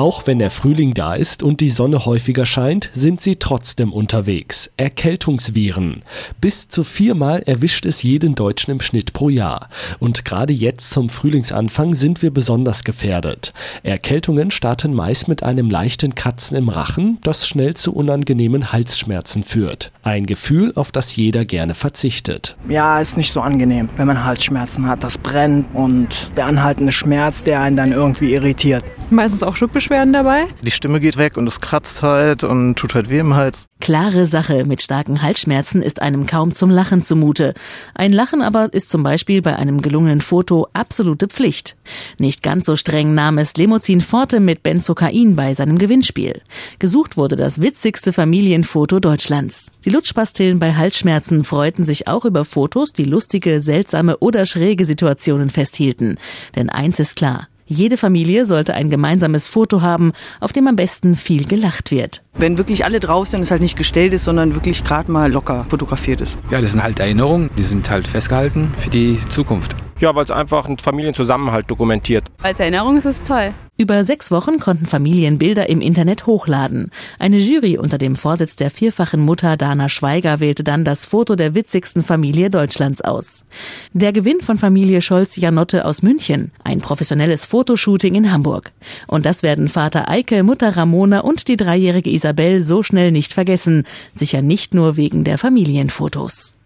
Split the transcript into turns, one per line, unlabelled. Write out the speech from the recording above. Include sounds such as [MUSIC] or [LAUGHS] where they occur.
Auch wenn der Frühling da ist und die Sonne häufiger scheint, sind sie trotzdem unterwegs. Erkältungsviren. Bis zu viermal erwischt es jeden Deutschen im Schnitt pro Jahr. Und gerade jetzt zum Frühlingsanfang sind wir besonders gefährdet. Erkältungen starten meist mit einem leichten Kratzen im Rachen, das schnell zu unangenehmen Halsschmerzen führt. Ein Gefühl, auf das jeder gerne verzichtet.
Ja, ist nicht so angenehm, wenn man Halsschmerzen hat. Das brennt und der anhaltende Schmerz, der einen dann irgendwie irritiert. [LAUGHS]
Meistens auch Schluckbeschwerden dabei.
Die Stimme geht weg und es kratzt halt und tut halt weh im Hals.
Klare Sache, mit starken Halsschmerzen ist einem kaum zum Lachen zumute. Ein Lachen aber ist zum Beispiel bei einem gelungenen Foto absolute Pflicht. Nicht ganz so streng nahm es Lemozin Forte mit Benzokain bei seinem Gewinnspiel. Gesucht wurde das witzigste Familienfoto Deutschlands. Die Lutschpastillen bei Halsschmerzen freuten sich auch über Fotos, die lustige, seltsame oder schräge Situationen festhielten. Denn eins ist klar, jede Familie sollte ein gemeinsames Foto haben, auf dem am besten viel gelacht wird.
Wenn wirklich alle drauf sind, es halt nicht gestellt ist, sondern wirklich gerade mal locker fotografiert ist.
Ja, das sind halt Erinnerungen, die sind halt festgehalten für die Zukunft.
Ja, weil es einfach einen Familienzusammenhalt dokumentiert.
Als Erinnerung ist es toll.
Über sechs Wochen konnten Familien Bilder im Internet hochladen. Eine Jury unter dem Vorsitz der vierfachen Mutter Dana Schweiger wählte dann das Foto der witzigsten Familie Deutschlands aus. Der Gewinn von Familie Scholz-Janotte aus München. Ein professionelles Fotoshooting in Hamburg. Und das werden Vater Eike, Mutter Ramona und die dreijährige Isabel so schnell nicht vergessen. Sicher nicht nur wegen der Familienfotos.